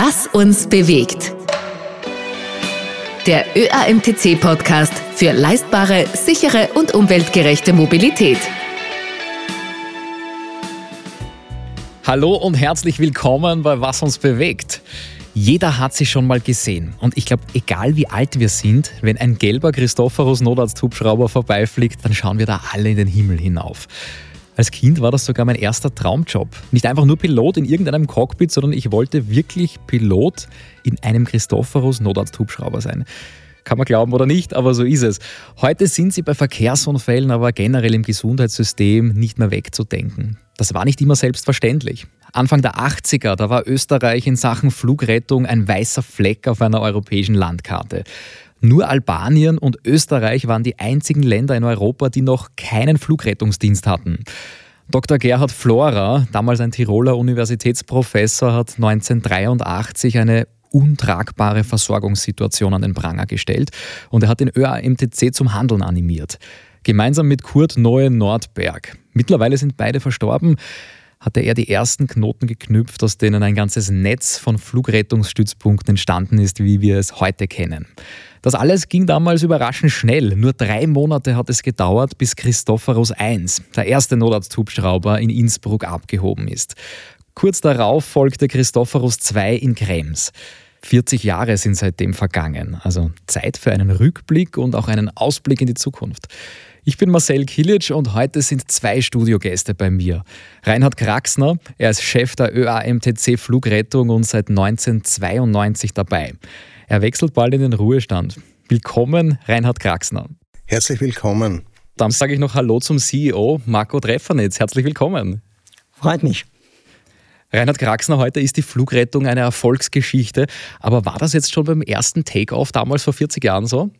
Was uns bewegt. Der ÖAMTC-Podcast für leistbare, sichere und umweltgerechte Mobilität. Hallo und herzlich willkommen bei Was uns bewegt. Jeder hat sie schon mal gesehen. Und ich glaube, egal wie alt wir sind, wenn ein gelber Christophorus Notarzthubschrauber vorbeifliegt, dann schauen wir da alle in den Himmel hinauf. Als Kind war das sogar mein erster Traumjob. Nicht einfach nur Pilot in irgendeinem Cockpit, sondern ich wollte wirklich Pilot in einem Christophorus Notarzthubschrauber sein. Kann man glauben oder nicht, aber so ist es. Heute sind sie bei Verkehrsunfällen, aber generell im Gesundheitssystem nicht mehr wegzudenken. Das war nicht immer selbstverständlich. Anfang der 80er, da war Österreich in Sachen Flugrettung ein weißer Fleck auf einer europäischen Landkarte. Nur Albanien und Österreich waren die einzigen Länder in Europa, die noch keinen Flugrettungsdienst hatten. Dr. Gerhard Flora, damals ein Tiroler Universitätsprofessor, hat 1983 eine untragbare Versorgungssituation an den Pranger gestellt und er hat den ÖAMTC zum Handeln animiert. Gemeinsam mit Kurt Neue-Nordberg. Mittlerweile sind beide verstorben hatte er die ersten Knoten geknüpft, aus denen ein ganzes Netz von Flugrettungsstützpunkten entstanden ist, wie wir es heute kennen. Das alles ging damals überraschend schnell. Nur drei Monate hat es gedauert, bis Christophorus I, der erste Notarzthubschrauber, in Innsbruck abgehoben ist. Kurz darauf folgte Christophorus II in Krems. 40 Jahre sind seitdem vergangen, also Zeit für einen Rückblick und auch einen Ausblick in die Zukunft. Ich bin Marcel Kilic und heute sind zwei Studiogäste bei mir. Reinhard Kraxner, er ist Chef der ÖAMTC Flugrettung und seit 1992 dabei. Er wechselt bald in den Ruhestand. Willkommen, Reinhard Kraxner. Herzlich willkommen. Dann sage ich noch Hallo zum CEO Marco Treffernetz. Herzlich willkommen. Freut mich. Reinhard Kraxner, heute ist die Flugrettung eine Erfolgsgeschichte. Aber war das jetzt schon beim ersten Takeoff damals vor 40 Jahren so?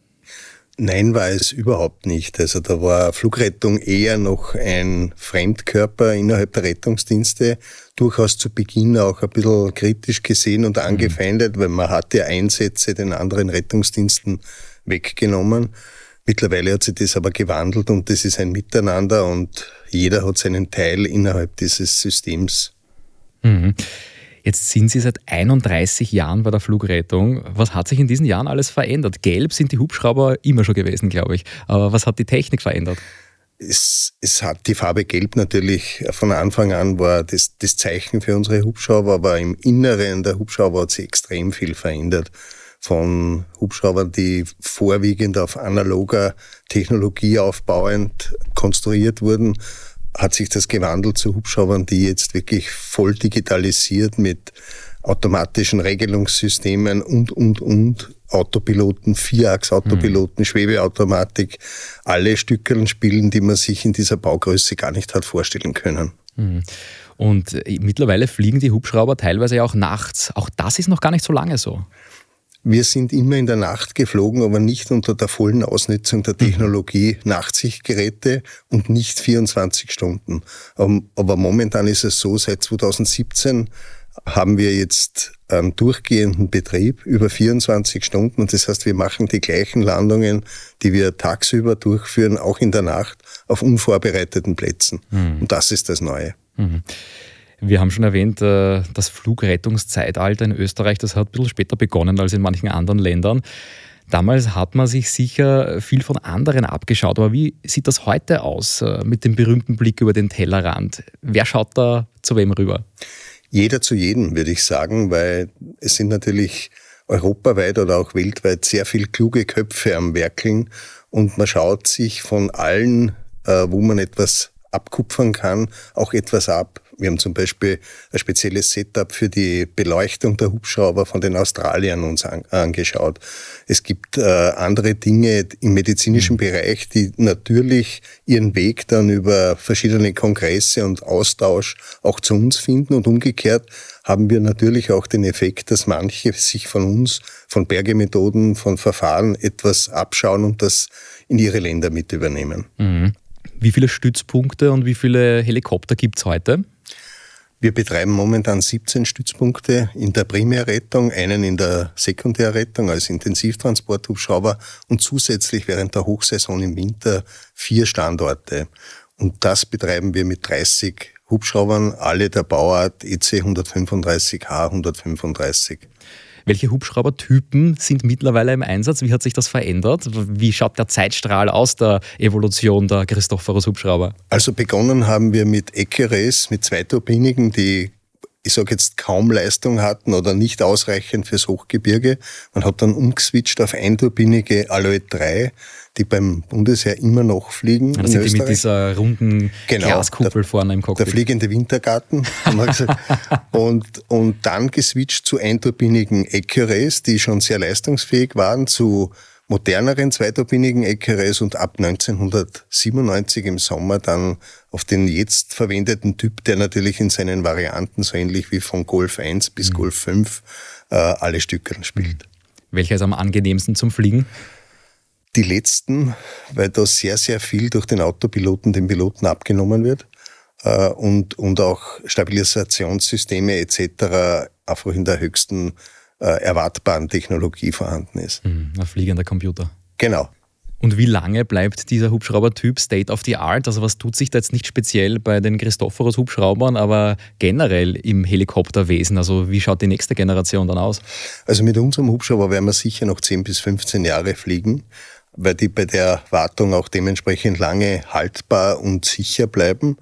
Nein, war es überhaupt nicht. Also da war Flugrettung eher noch ein Fremdkörper innerhalb der Rettungsdienste, durchaus zu Beginn auch ein bisschen kritisch gesehen und angefeindet, weil man hatte Einsätze den anderen Rettungsdiensten weggenommen. Mittlerweile hat sich das aber gewandelt und das ist ein Miteinander und jeder hat seinen Teil innerhalb dieses Systems. Mhm. Jetzt sind Sie seit 31 Jahren bei der Flugrettung. Was hat sich in diesen Jahren alles verändert? Gelb sind die Hubschrauber immer schon gewesen, glaube ich. Aber was hat die Technik verändert? Es, es hat die Farbe Gelb natürlich von Anfang an war das, das Zeichen für unsere Hubschrauber, aber im Inneren der Hubschrauber hat sich extrem viel verändert. Von Hubschraubern, die vorwiegend auf analoger Technologie aufbauend konstruiert wurden, hat sich das gewandelt zu Hubschraubern, die jetzt wirklich voll digitalisiert mit automatischen Regelungssystemen und, und, und, Autopiloten, Vierachs-Autopiloten, mhm. Schwebeautomatik, alle Stückeln spielen, die man sich in dieser Baugröße gar nicht hat vorstellen können. Mhm. Und äh, mittlerweile fliegen die Hubschrauber teilweise auch nachts. Auch das ist noch gar nicht so lange so. Wir sind immer in der Nacht geflogen, aber nicht unter der vollen Ausnutzung der mhm. Technologie. Nachtsichtgeräte und nicht 24 Stunden. Ähm, aber momentan ist es so, seit 2017 haben wir jetzt einen durchgehenden Betrieb über 24 Stunden. Und das heißt, wir machen die gleichen Landungen, die wir tagsüber durchführen, auch in der Nacht auf unvorbereiteten Plätzen. Mhm. Und das ist das Neue. Mhm. Wir haben schon erwähnt, äh, das Flugrettungszeitalter in Österreich, das hat ein bisschen später begonnen als in manchen anderen Ländern. Damals hat man sich sicher viel von anderen abgeschaut. Aber wie sieht das heute aus äh, mit dem berühmten Blick über den Tellerrand? Wer schaut da zu wem rüber? Jeder zu jedem, würde ich sagen, weil es sind natürlich europaweit oder auch weltweit sehr viel kluge Köpfe am Werkeln und man schaut sich von allen, äh, wo man etwas abkupfern kann, auch etwas ab. Wir haben zum Beispiel ein spezielles Setup für die Beleuchtung der Hubschrauber von den Australiern uns an, angeschaut. Es gibt äh, andere Dinge im medizinischen mhm. Bereich, die natürlich ihren Weg dann über verschiedene Kongresse und Austausch auch zu uns finden und umgekehrt haben wir natürlich auch den Effekt, dass manche sich von uns, von Bergemethoden, von Verfahren etwas abschauen und das in ihre Länder mit übernehmen. Mhm. Wie viele Stützpunkte und wie viele Helikopter gibt es heute? Wir betreiben momentan 17 Stützpunkte in der Primärrettung, einen in der Sekundärrettung als Intensivtransporthubschrauber und zusätzlich während der Hochsaison im Winter vier Standorte. Und das betreiben wir mit 30 Hubschraubern, alle der Bauart EC 135H 135. Welche Hubschraubertypen sind mittlerweile im Einsatz? Wie hat sich das verändert? Wie schaut der Zeitstrahl aus der Evolution der Christophorus Hubschrauber? Also begonnen haben wir mit Ekeres, mit zweiturbinigen, die ich sage jetzt kaum Leistung hatten oder nicht ausreichend fürs Hochgebirge. Man hat dann umgeswitcht auf einturbinige Aloe 3, die beim Bundesheer immer noch fliegen. Das sind die mit dieser runden genau, Glaskuppel der, vorne im Cockpit. Der fliegende Wintergarten, haben wir gesagt. und, und dann geswitcht zu einturbinigen Ecureys, die schon sehr leistungsfähig waren, zu moderneren zweiturbinigen Ecureys und ab 1997 im Sommer dann auf den jetzt verwendeten Typ, der natürlich in seinen Varianten so ähnlich wie von Golf 1 bis mhm. Golf 5 äh, alle Stücke spielt. Welcher ist am angenehmsten zum Fliegen? Die letzten, weil da sehr, sehr viel durch den Autopiloten den Piloten abgenommen wird äh, und, und auch Stabilisationssysteme etc. einfach in der höchsten äh, erwartbaren Technologie vorhanden ist. Mhm, ein fliegender Computer. Genau. Und wie lange bleibt dieser Hubschraubertyp State of the Art? Also was tut sich da jetzt nicht speziell bei den Christophorus Hubschraubern, aber generell im Helikopterwesen? Also wie schaut die nächste Generation dann aus? Also mit unserem Hubschrauber werden wir sicher noch 10 bis 15 Jahre fliegen weil die bei der Wartung auch dementsprechend lange haltbar und sicher bleiben.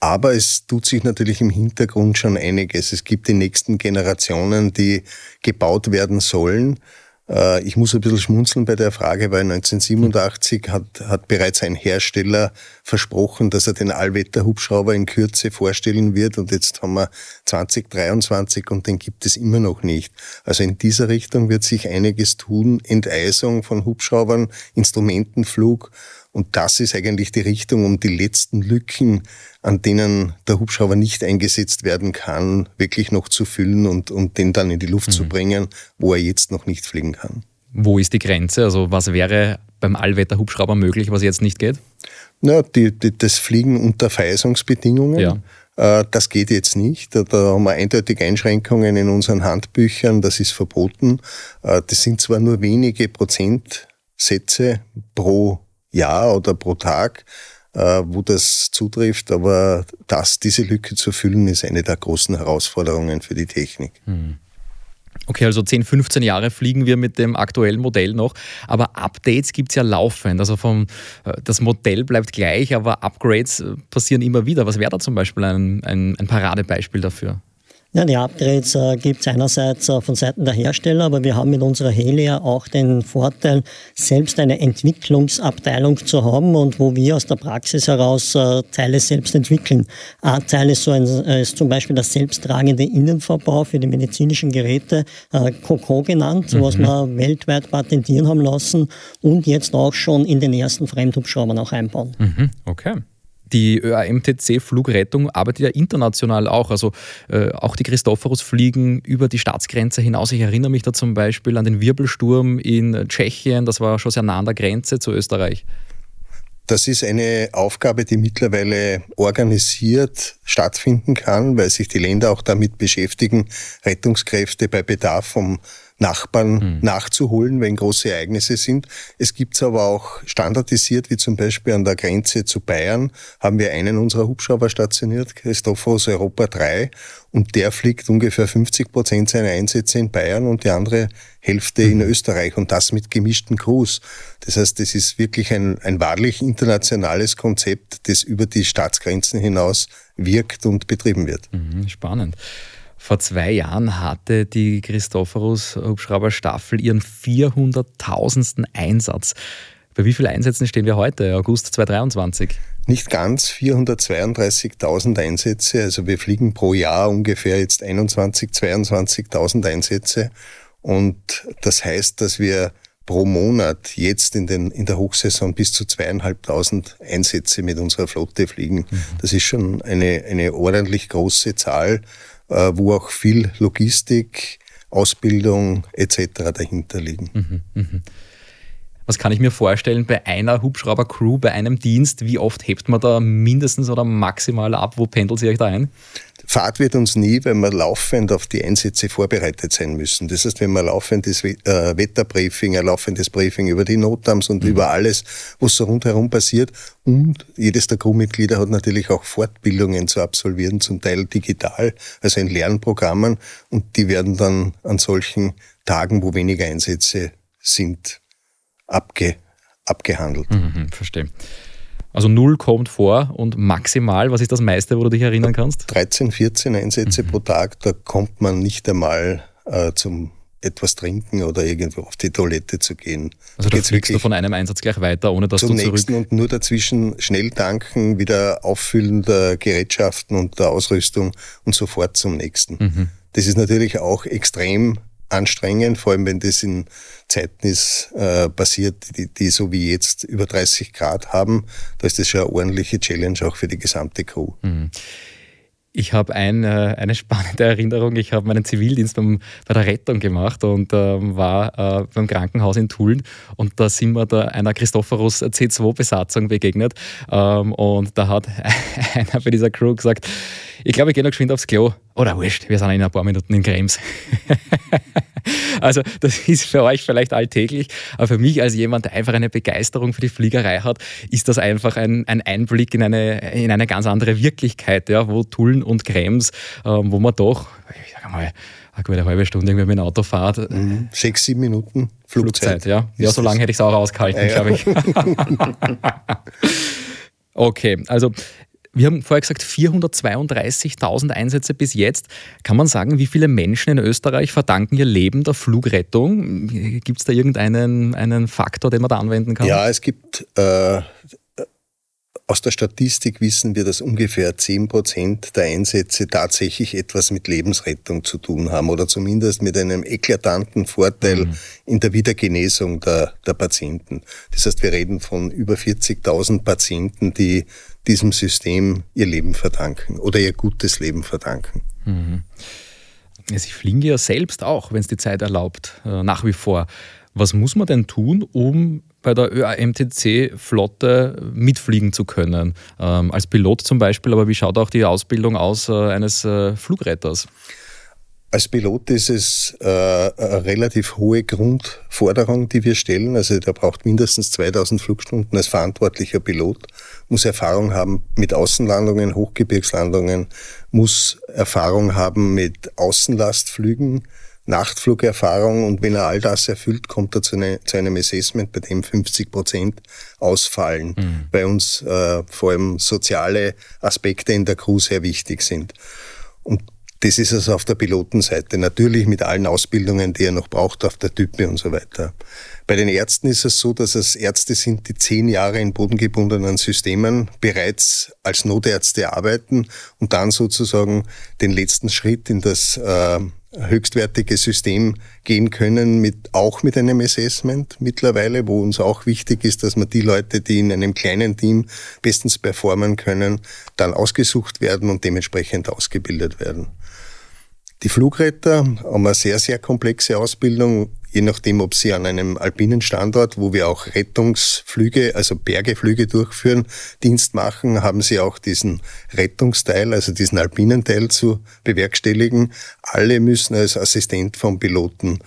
Aber es tut sich natürlich im Hintergrund schon einiges. Es gibt die nächsten Generationen, die gebaut werden sollen. Äh, ich muss ein bisschen schmunzeln bei der Frage, weil 1987 hat, hat bereits ein Hersteller versprochen, dass er den Allwetterhubschrauber in Kürze vorstellen wird und jetzt haben wir 2023 und den gibt es immer noch nicht. Also in dieser Richtung wird sich einiges tun. Enteisung von Hubschraubern, Instrumentenflug und das ist eigentlich die Richtung, um die letzten Lücken, an denen der Hubschrauber nicht eingesetzt werden kann, wirklich noch zu füllen und, und den dann in die Luft mhm. zu bringen, wo er jetzt noch nicht fliegen kann. Wo ist die Grenze? Also was wäre beim Allwetterhubschrauber möglich, was jetzt nicht geht? Na, die, die, das Fliegen unter Verheißungsbedingungen. Ja. Äh, das geht jetzt nicht. Da haben wir eindeutig Einschränkungen in unseren Handbüchern. Das ist verboten. Äh, das sind zwar nur wenige Prozentsätze pro Jahr oder pro Tag, äh, wo das zutrifft. Aber das, diese Lücke zu füllen, ist eine der großen Herausforderungen für die Technik. Hm. Okay, also 10, 15 Jahre fliegen wir mit dem aktuellen Modell noch, aber Updates gibt es ja laufend. Also vom, äh, das Modell bleibt gleich, aber Upgrades äh, passieren immer wieder. Was wäre da zum Beispiel ein, ein, ein Paradebeispiel dafür? Ja, die Upgrades äh, gibt es einerseits äh, von Seiten der Hersteller, aber wir haben mit unserer Helia auch den Vorteil, selbst eine Entwicklungsabteilung zu haben und wo wir aus der Praxis heraus äh, Teile selbst entwickeln. Ein Teil ist, so ein, äh, ist zum Beispiel der selbsttragende Innenverbau für die medizinischen Geräte, äh, COCO genannt, mhm. was wir weltweit patentieren haben lassen und jetzt auch schon in den ersten Fremdhubschraubern auch einbauen. Mhm. Okay. Die ÖAMTC-Flugrettung arbeitet ja international auch. Also äh, auch die Christophorus fliegen über die Staatsgrenze hinaus. Ich erinnere mich da zum Beispiel an den Wirbelsturm in Tschechien. Das war schon sehr nah an der Grenze zu Österreich. Das ist eine Aufgabe, die mittlerweile organisiert stattfinden kann, weil sich die Länder auch damit beschäftigen, Rettungskräfte bei Bedarf vom Nachbarn mhm. nachzuholen, wenn große Ereignisse sind. Es gibt es aber auch standardisiert, wie zum Beispiel an der Grenze zu Bayern, haben wir einen unserer Hubschrauber stationiert, Christophorus Europa 3, und der fliegt ungefähr 50 Prozent seiner Einsätze in Bayern und die andere Hälfte mhm. in Österreich und das mit gemischten Crews. Das heißt, das ist wirklich ein, ein wahrlich internationales Konzept, das über die Staatsgrenzen hinaus wirkt und betrieben wird. Mhm, spannend. Vor zwei Jahren hatte die Christophorus Hubschrauber Staffel ihren 400.000. Einsatz. Bei wie vielen Einsätzen stehen wir heute, August 2023? Nicht ganz 432.000 Einsätze. Also wir fliegen pro Jahr ungefähr jetzt 21.000, 22.000 Einsätze. Und das heißt, dass wir pro Monat jetzt in, den, in der Hochsaison bis zu zweieinhalbtausend Einsätze mit unserer Flotte fliegen. Mhm. Das ist schon eine, eine ordentlich große Zahl. Äh, wo auch viel Logistik, Ausbildung etc. dahinter liegen. Mhm, mh. Was kann ich mir vorstellen bei einer Hubschrauber-Crew, bei einem Dienst? Wie oft hebt man da mindestens oder maximal ab? Wo pendelt ihr euch da ein? Fahrt wird uns nie, wenn wir laufend auf die Einsätze vorbereitet sein müssen. Das heißt, wenn wir laufendes äh, Wetterbriefing, ein laufendes Briefing über die Notams und mhm. über alles, was so rundherum passiert. Und jedes der Crewmitglieder hat natürlich auch Fortbildungen zu absolvieren, zum Teil digital, also in Lernprogrammen. Und die werden dann an solchen Tagen, wo weniger Einsätze sind, abge, abgehandelt. Mhm, verstehe. Also null kommt vor und maximal, was ist das meiste, wo du dich erinnern kannst? 13, 14 Einsätze mhm. pro Tag, da kommt man nicht einmal äh, zum etwas trinken oder irgendwo auf die Toilette zu gehen. Also da fliegst du von einem Einsatz gleich weiter, ohne dass zum du zurück... nächsten und nur dazwischen schnell tanken, wieder auffüllen der Gerätschaften und der Ausrüstung und sofort zum nächsten. Mhm. Das ist natürlich auch extrem anstrengend, vor allem wenn das in Zeiten ist, äh, passiert, die, die so wie jetzt über 30 Grad haben. Da ist das schon eine ordentliche Challenge auch für die gesamte Crew. Mhm. Ich habe ein, äh, eine spannende Erinnerung. Ich habe meinen Zivildienst beim, bei der Rettung gemacht und ähm, war äh, beim Krankenhaus in Tulln. Und da sind wir da einer Christophorus C2-Besatzung begegnet. Ähm, und da hat einer bei dieser Crew gesagt, ich glaube, ich gehe noch geschwind aufs Klo. Oder wurscht, wir sind in ein paar Minuten in Krems. also das ist für euch vielleicht alltäglich, aber für mich als jemand, der einfach eine Begeisterung für die Fliegerei hat, ist das einfach ein, ein Einblick in eine, in eine ganz andere Wirklichkeit, ja, wo Tulln und Krems, ähm, wo man doch, ich sage mal, eine gute halbe Stunde irgendwie mit dem Auto fahrt. Mhm. Sechs, sieben Minuten Flugzeit. Flugzeit ja. Ja, so lange hätte ich es auch ausgehalten, ja, ja. glaube ich. okay, also wir haben vorher gesagt, 432.000 Einsätze bis jetzt. Kann man sagen, wie viele Menschen in Österreich verdanken ihr Leben der Flugrettung? Gibt es da irgendeinen einen Faktor, den man da anwenden kann? Ja, es gibt äh, aus der Statistik wissen wir, dass ungefähr 10 Prozent der Einsätze tatsächlich etwas mit Lebensrettung zu tun haben oder zumindest mit einem eklatanten Vorteil mhm. in der Wiedergenesung der, der Patienten. Das heißt, wir reden von über 40.000 Patienten, die diesem System ihr Leben verdanken oder ihr gutes Leben verdanken. Mhm. Sie fliegen ja selbst auch, wenn es die Zeit erlaubt, äh, nach wie vor. Was muss man denn tun, um bei der ÖAMTC-Flotte mitfliegen zu können? Ähm, als Pilot zum Beispiel, aber wie schaut auch die Ausbildung aus äh, eines äh, Flugretters? Als Pilot ist es äh, eine relativ hohe Grundforderung, die wir stellen. Also der braucht mindestens 2000 Flugstunden als verantwortlicher Pilot, muss Erfahrung haben mit Außenlandungen, Hochgebirgslandungen, muss Erfahrung haben mit Außenlastflügen, Nachtflugerfahrung und wenn er all das erfüllt, kommt er zu, eine, zu einem Assessment, bei dem 50 Prozent ausfallen, mhm. bei uns äh, vor allem soziale Aspekte in der Crew sehr wichtig sind. Und das ist also auf der Pilotenseite. Natürlich mit allen Ausbildungen, die er noch braucht auf der Type und so weiter. Bei den Ärzten ist es so, dass es Ärzte sind, die zehn Jahre in bodengebundenen Systemen bereits als Notärzte arbeiten und dann sozusagen den letzten Schritt in das äh, höchstwertige System gehen können, mit, auch mit einem Assessment mittlerweile, wo uns auch wichtig ist, dass man die Leute, die in einem kleinen Team bestens performen können, dann ausgesucht werden und dementsprechend ausgebildet werden. Die Flugretter haben eine sehr, sehr komplexe Ausbildung, je nachdem, ob sie an einem alpinen Standort, wo wir auch Rettungsflüge, also Bergeflüge durchführen, Dienst machen, haben sie auch diesen Rettungsteil, also diesen alpinen Teil zu bewerkstelligen. Alle müssen als Assistent vom Piloten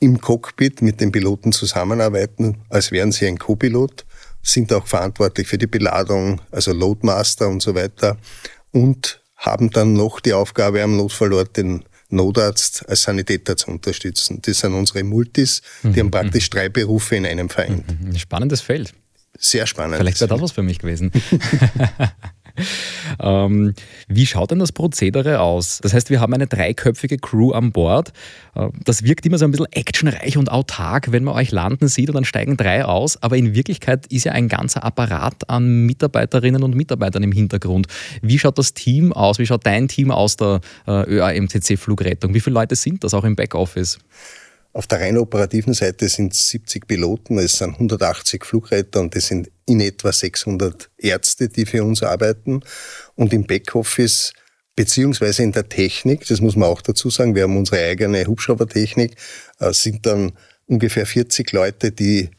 im Cockpit mit dem Piloten zusammenarbeiten, als wären sie ein Co-Pilot, sind auch verantwortlich für die Beladung, also Loadmaster und so weiter und haben dann noch die Aufgabe am Notfallort den Notarzt als Sanitäter zu unterstützen. Das sind unsere Multis, die mhm. haben praktisch drei Berufe in einem Verein. Mhm. Spannendes Feld. Sehr spannend. Vielleicht wäre das was für mich gewesen. ähm, wie schaut denn das Prozedere aus? Das heißt, wir haben eine dreiköpfige Crew an Bord. Äh, das wirkt immer so ein bisschen actionreich und autark, wenn man euch landen sieht und dann steigen drei aus. Aber in Wirklichkeit ist ja ein ganzer Apparat an Mitarbeiterinnen und Mitarbeitern im Hintergrund. Wie schaut das Team aus? Wie schaut dein Team aus der äh, ÖAMTC-Flugrettung? Wie viele Leute sind das auch im Backoffice? Auf der rein operativen Seite sind es 70 Piloten, es sind 180 Flugreiter und es sind in etwa 600 Ärzte, die für uns arbeiten. Und im Backoffice beziehungsweise in der Technik, das muss man auch dazu sagen, wir haben unsere eigene Hubschraubertechnik, äh, sind dann ungefähr 40 Leute, die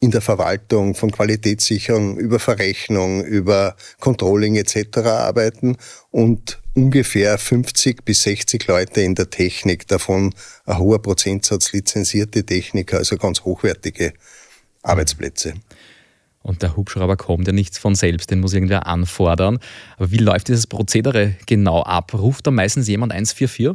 in der Verwaltung von Qualitätssicherung über Verrechnung, über Controlling etc. arbeiten und ungefähr 50 bis 60 Leute in der Technik, davon ein hoher Prozentsatz lizenzierte Techniker, also ganz hochwertige Arbeitsplätze. Und der Hubschrauber kommt ja nicht von selbst, den muss irgendwer anfordern. Aber wie läuft dieses Prozedere genau ab? Ruft da meistens jemand 144?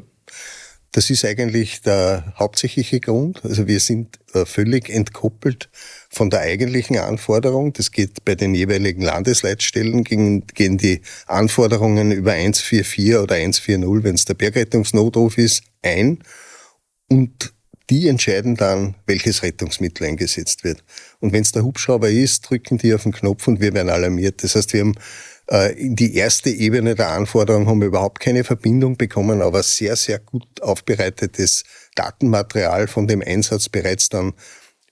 Das ist eigentlich der hauptsächliche Grund. Also wir sind äh, völlig entkoppelt von der eigentlichen Anforderung. Das geht bei den jeweiligen Landesleitstellen, gehen, gehen die Anforderungen über 144 oder 140, wenn es der Bergrettungsnotruf ist, ein. Und die entscheiden dann, welches Rettungsmittel eingesetzt wird. Und wenn es der Hubschrauber ist, drücken die auf den Knopf und wir werden alarmiert. Das heißt, wir haben äh, in die erste Ebene der Anforderungen haben wir überhaupt keine Verbindung bekommen, aber sehr, sehr gut aufbereitetes Datenmaterial von dem Einsatz bereits dann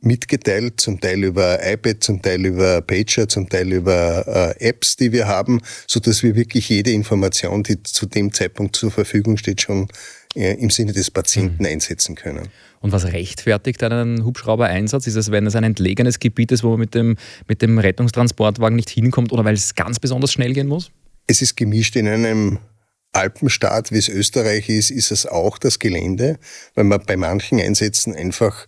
mitgeteilt, zum Teil über iPad, zum Teil über Pager, zum Teil über äh, Apps, die wir haben, so dass wir wirklich jede Information, die zu dem Zeitpunkt zur Verfügung steht, schon äh, im Sinne des Patienten mhm. einsetzen können. Und was rechtfertigt einen Hubschrauber-Einsatz? Ist es, wenn es ein entlegenes Gebiet ist, wo man mit dem, mit dem Rettungstransportwagen nicht hinkommt oder weil es ganz besonders schnell gehen muss? Es ist gemischt in einem Alpenstaat, wie es Österreich ist, ist es auch das Gelände, weil man bei manchen Einsätzen einfach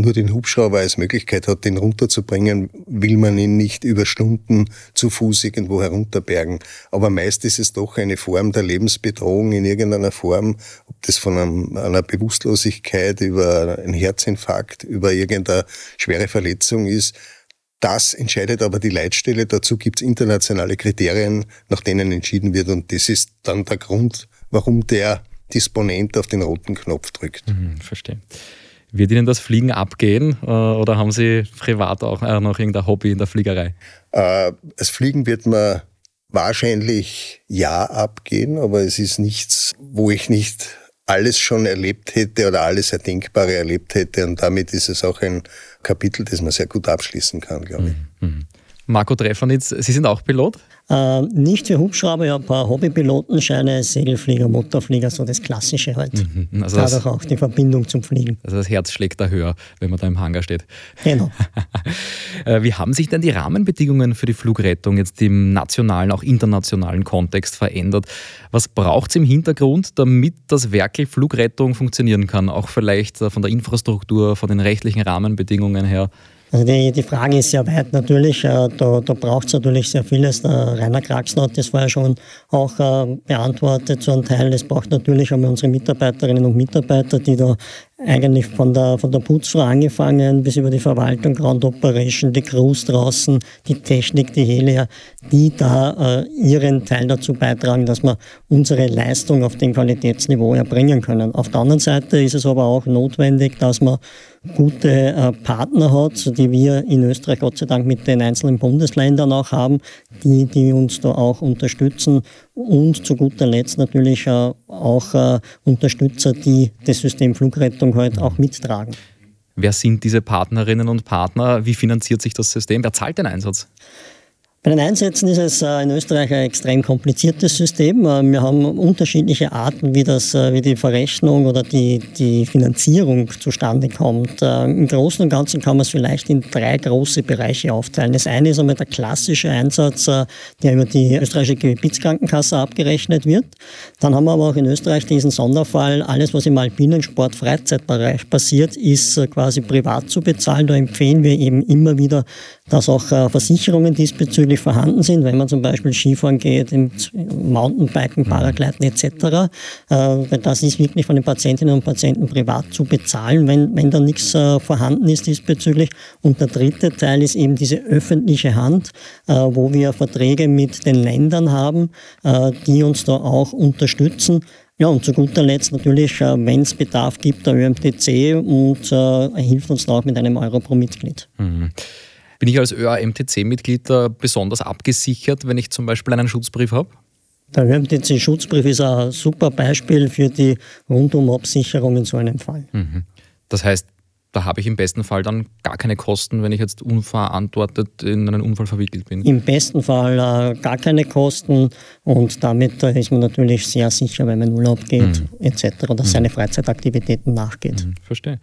nur den Hubschrauber als Möglichkeit hat, den runterzubringen, will man ihn nicht über Stunden zu Fuß irgendwo herunterbergen. Aber meist ist es doch eine Form der Lebensbedrohung in irgendeiner Form, ob das von einem, einer Bewusstlosigkeit über einen Herzinfarkt, über irgendeine schwere Verletzung ist. Das entscheidet aber die Leitstelle. Dazu gibt es internationale Kriterien, nach denen entschieden wird. Und das ist dann der Grund, warum der Disponent auf den roten Knopf drückt. Mhm, verstehe. Wird Ihnen das Fliegen abgehen äh, oder haben Sie privat auch äh, noch irgendein Hobby in der Fliegerei? Äh, das Fliegen wird mir wahrscheinlich ja abgehen, aber es ist nichts, wo ich nicht alles schon erlebt hätte oder alles Erdenkbare erlebt hätte. Und damit ist es auch ein Kapitel, das man sehr gut abschließen kann, glaube ich. Mhm. Mhm. Marco Treffanitz, Sie sind auch Pilot? Äh, nicht für Hubschrauber, ich habe ein paar Hobbypilotenscheine, Segelflieger, Motorflieger, so das Klassische halt. Mhm, also Dadurch das, auch die Verbindung zum Fliegen. Also das Herz schlägt da höher, wenn man da im Hangar steht. Genau. Äh, wie haben sich denn die Rahmenbedingungen für die Flugrettung jetzt im nationalen, auch internationalen Kontext verändert? Was braucht es im Hintergrund, damit das Werkel Flugrettung funktionieren kann? Auch vielleicht äh, von der Infrastruktur, von den rechtlichen Rahmenbedingungen her? Also die, die Frage ist sehr weit natürlich. Äh, da, da braucht es natürlich sehr vieles. Der Rainer Kraxner hat das vorher schon auch äh, beantwortet, so ein Teil. Es braucht natürlich einmal unsere Mitarbeiterinnen und Mitarbeiter, die da eigentlich von der, von der Putzfrau angefangen bis über die Verwaltung, Ground Operation, die Crews draußen, die Technik, die Helier, die da äh, ihren Teil dazu beitragen, dass wir unsere Leistung auf dem Qualitätsniveau erbringen können. Auf der anderen Seite ist es aber auch notwendig, dass man gute äh, Partner hat, die wir in Österreich Gott sei Dank mit den einzelnen Bundesländern auch haben, die, die uns da auch unterstützen und zu guter Letzt natürlich äh, auch äh, Unterstützer, die das System Flugrettung halt auch mittragen. Wer sind diese Partnerinnen und Partner? Wie finanziert sich das System? Wer zahlt den Einsatz? Bei den Einsätzen ist es äh, in Österreich ein extrem kompliziertes System. Äh, wir haben unterschiedliche Arten, wie, das, äh, wie die Verrechnung oder die, die Finanzierung zustande kommt. Im Großen und Ganzen kann man es vielleicht in drei große Bereiche aufteilen. Das eine ist einmal der klassische Einsatz, der über die österreichische Gebietskrankenkasse abgerechnet wird. Dann haben wir aber auch in Österreich diesen Sonderfall, alles was im alpinen Sport Freizeitbereich passiert, ist quasi privat zu bezahlen. Da empfehlen wir eben immer wieder dass auch äh, Versicherungen diesbezüglich vorhanden sind, wenn man zum Beispiel Skifahren geht, im Mountainbiken, mhm. Paragliden etc. Äh, das ist wirklich von den Patientinnen und Patienten privat zu bezahlen, wenn, wenn da nichts äh, vorhanden ist diesbezüglich. Und der dritte Teil ist eben diese öffentliche Hand, wo wir Verträge mit den Ländern haben, die uns da auch unterstützen. Ja, und zu guter Letzt natürlich, wenn es Bedarf gibt, der ÖMTC und äh, hilft uns da auch mit einem Euro pro Mitglied. Mhm. Bin ich als ÖAMTC-Mitglied besonders abgesichert, wenn ich zum Beispiel einen Schutzbrief habe? Der ÖMTC-Schutzbrief ist ein super Beispiel für die Rundumabsicherung in so einem Fall. Mhm. Das heißt, da habe ich im besten Fall dann gar keine Kosten, wenn ich jetzt unverantwortet in einen Unfall verwickelt bin. Im besten Fall äh, gar keine Kosten und damit äh, ist man natürlich sehr sicher, wenn man in Urlaub geht mhm. etc. oder mhm. seine Freizeitaktivitäten nachgeht. Mhm. Verstehe.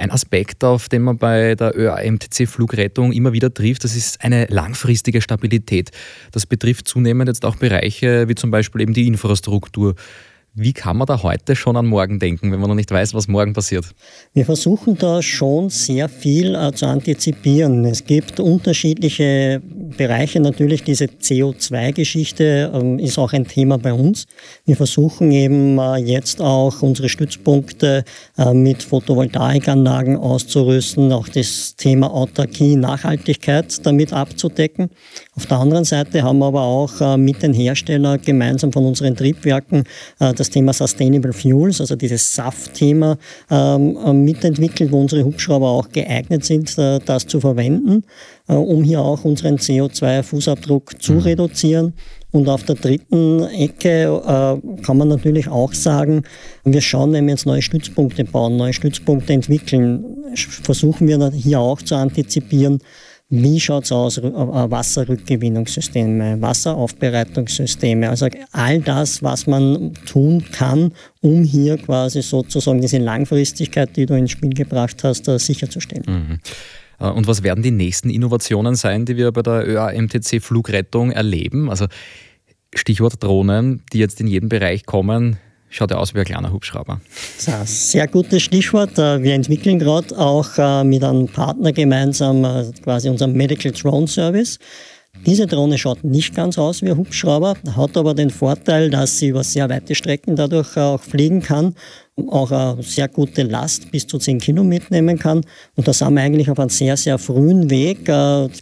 Ein Aspekt, auf den man bei der ÖAMTC-Flugrettung immer wieder trifft, das ist eine langfristige Stabilität. Das betrifft zunehmend jetzt auch Bereiche wie zum Beispiel eben die Infrastruktur. Wie kann man da heute schon an morgen denken, wenn man noch nicht weiß, was morgen passiert? Wir versuchen da schon sehr viel äh, zu antizipieren. Es gibt unterschiedliche Bereiche. Natürlich diese CO2-Geschichte ähm, ist auch ein Thema bei uns. Wir versuchen eben äh, jetzt auch unsere Stützpunkte äh, mit Photovoltaikanlagen auszurüsten, auch das Thema Autarkie, Nachhaltigkeit damit abzudecken. Auf der anderen Seite haben wir aber auch äh, mit den Herstellern gemeinsam von unseren Triebwerken äh, das Thema Sustainable Fuels, also dieses SAF-Thema, ähm, äh, mitentwickelt, wo unsere Hubschrauber auch geeignet sind, das zu verwenden, um hier auch unseren CO2-Fußabdruck zu mhm. reduzieren. Und auf der dritten Ecke äh, kann man natürlich auch sagen, wir schauen, wenn wir jetzt neue Stützpunkte bauen, neue Stützpunkte entwickeln, versuchen wir hier auch zu antizipieren, wie schaut es aus? Wasserrückgewinnungssysteme, Wasseraufbereitungssysteme, also all das, was man tun kann, um hier quasi sozusagen diese Langfristigkeit, die du ins Spiel gebracht hast, äh, sicherzustellen. Mhm. Äh, und was werden die nächsten Innovationen sein, die wir bei der ÖAMTC Flugrettung erleben? Also Stichwort Drohnen, die jetzt in jeden Bereich kommen schaut ja aus wie ein kleiner Hubschrauber. Sehr gutes Stichwort. Äh, wir entwickeln gerade auch äh, mit einem Partner gemeinsam äh, quasi unseren Medical Drone Service. Diese Drohne schaut nicht ganz aus wie ein Hubschrauber, hat aber den Vorteil, dass sie über sehr weite Strecken dadurch auch fliegen kann, auch eine sehr gute Last bis zu 10 Kilo mitnehmen kann. Und da sind wir eigentlich auf einem sehr, sehr frühen Weg,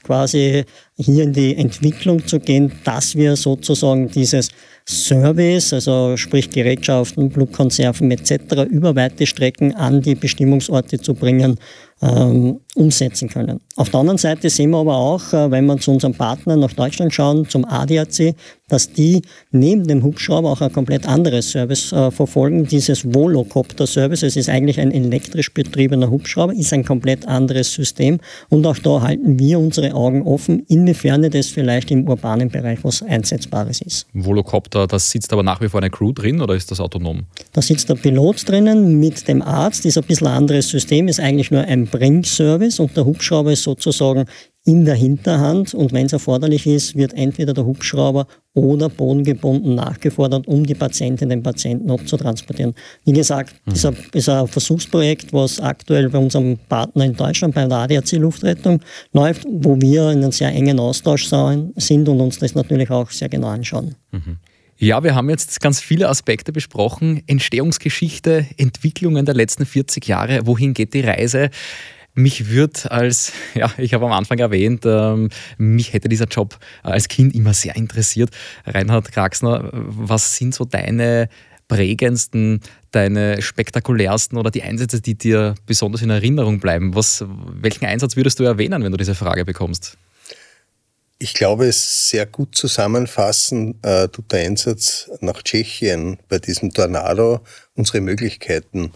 quasi hier in die Entwicklung zu gehen, dass wir sozusagen dieses Service, also sprich Gerätschaften, Blutkonserven etc. über weite Strecken an die Bestimmungsorte zu bringen ähm, umsetzen können. Auf der anderen Seite sehen wir aber auch, äh, wenn wir zu unserem Partner nach Deutschland schauen, zum ADAC, dass die neben dem Hubschrauber auch ein komplett anderes Service äh, verfolgen. Dieses Volocopter-Service, es ist eigentlich ein elektrisch betriebener Hubschrauber, ist ein komplett anderes System. Und auch da halten wir unsere Augen offen, inwiefern das vielleicht im urbanen Bereich was Einsetzbares ist. Volocopter, das sitzt aber nach wie vor eine Crew drin oder ist das autonom? Da sitzt der Pilot drinnen mit dem Arzt, ist ein bisschen anderes System, ist eigentlich nur ein Bringservice und der Hubschrauber ist sozusagen in der Hinterhand und wenn es erforderlich ist, wird entweder der Hubschrauber oder bodengebunden nachgefordert, um die Patientin, den Patienten abzutransportieren. Wie gesagt, mhm. das ist ein Versuchsprojekt, was aktuell bei unserem Partner in Deutschland, bei der ADAC Luftrettung läuft, wo wir in einem sehr engen Austausch sind und uns das natürlich auch sehr genau anschauen. Mhm. Ja, wir haben jetzt ganz viele Aspekte besprochen. Entstehungsgeschichte, Entwicklungen der letzten 40 Jahre. Wohin geht die Reise? Mich wird als, ja, ich habe am Anfang erwähnt, ähm, mich hätte dieser Job als Kind immer sehr interessiert. Reinhard Kraxner, was sind so deine prägendsten, deine spektakulärsten oder die Einsätze, die dir besonders in Erinnerung bleiben? Was, welchen Einsatz würdest du erwähnen, wenn du diese Frage bekommst? Ich glaube, es sehr gut zusammenfassen äh, tut der Einsatz nach Tschechien bei diesem Tornado unsere Möglichkeiten.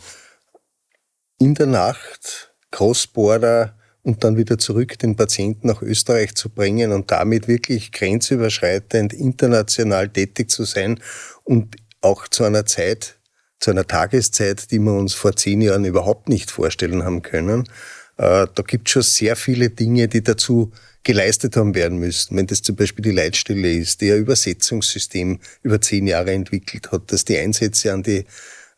In der Nacht, Crossborder und dann wieder zurück den Patienten nach Österreich zu bringen und damit wirklich grenzüberschreitend international tätig zu sein und auch zu einer Zeit, zu einer Tageszeit, die wir uns vor zehn Jahren überhaupt nicht vorstellen haben können. Äh, da gibt es schon sehr viele Dinge, die dazu geleistet haben werden müssen. Wenn das zum Beispiel die Leitstelle ist, die ein Übersetzungssystem über zehn Jahre entwickelt hat, dass die Einsätze an die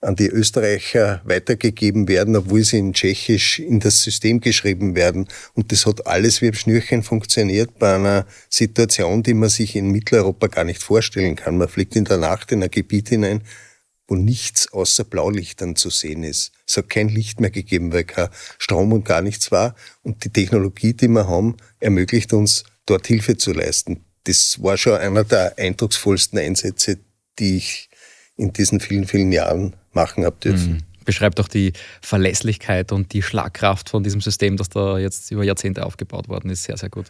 an die Österreicher weitergegeben werden, obwohl sie in Tschechisch in das System geschrieben werden. Und das hat alles wie ein Schnürchen funktioniert bei einer Situation, die man sich in Mitteleuropa gar nicht vorstellen kann. Man fliegt in der Nacht in ein Gebiet hinein, wo nichts außer Blaulichtern zu sehen ist. Es hat kein Licht mehr gegeben, weil kein Strom und gar nichts war. Und die Technologie, die wir haben, ermöglicht uns, dort Hilfe zu leisten. Das war schon einer der eindrucksvollsten Einsätze, die ich in diesen vielen, vielen Jahren machen habe dürfen. Mhm. Beschreibt auch die Verlässlichkeit und die Schlagkraft von diesem System, das da jetzt über Jahrzehnte aufgebaut worden ist, sehr, sehr gut.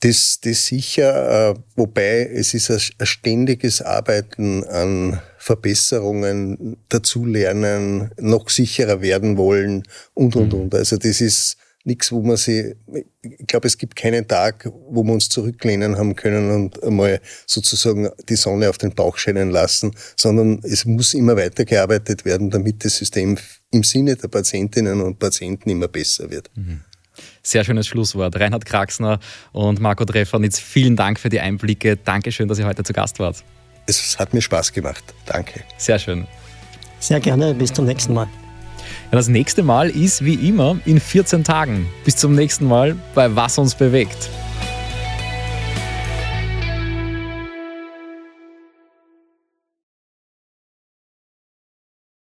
Das, das sicher, äh, wobei es ist ein ständiges Arbeiten an Verbesserungen, dazulernen, noch sicherer werden wollen und, und, mhm. und. Also das ist nichts, wo man sie, ich glaube, es gibt keinen Tag, wo wir uns zurücklehnen haben können und einmal sozusagen die Sonne auf den Bauch scheinen lassen, sondern es muss immer weitergearbeitet werden, damit das System im Sinne der Patientinnen und Patienten immer besser wird. Mhm. Sehr schönes Schlusswort. Reinhard Kraxner und Marco Treffernitz, vielen Dank für die Einblicke. Dankeschön, dass ihr heute zu Gast wart. Es hat mir Spaß gemacht. Danke. Sehr schön. Sehr gerne. Bis zum nächsten Mal. Ja, das nächste Mal ist wie immer in 14 Tagen. Bis zum nächsten Mal bei Was uns bewegt.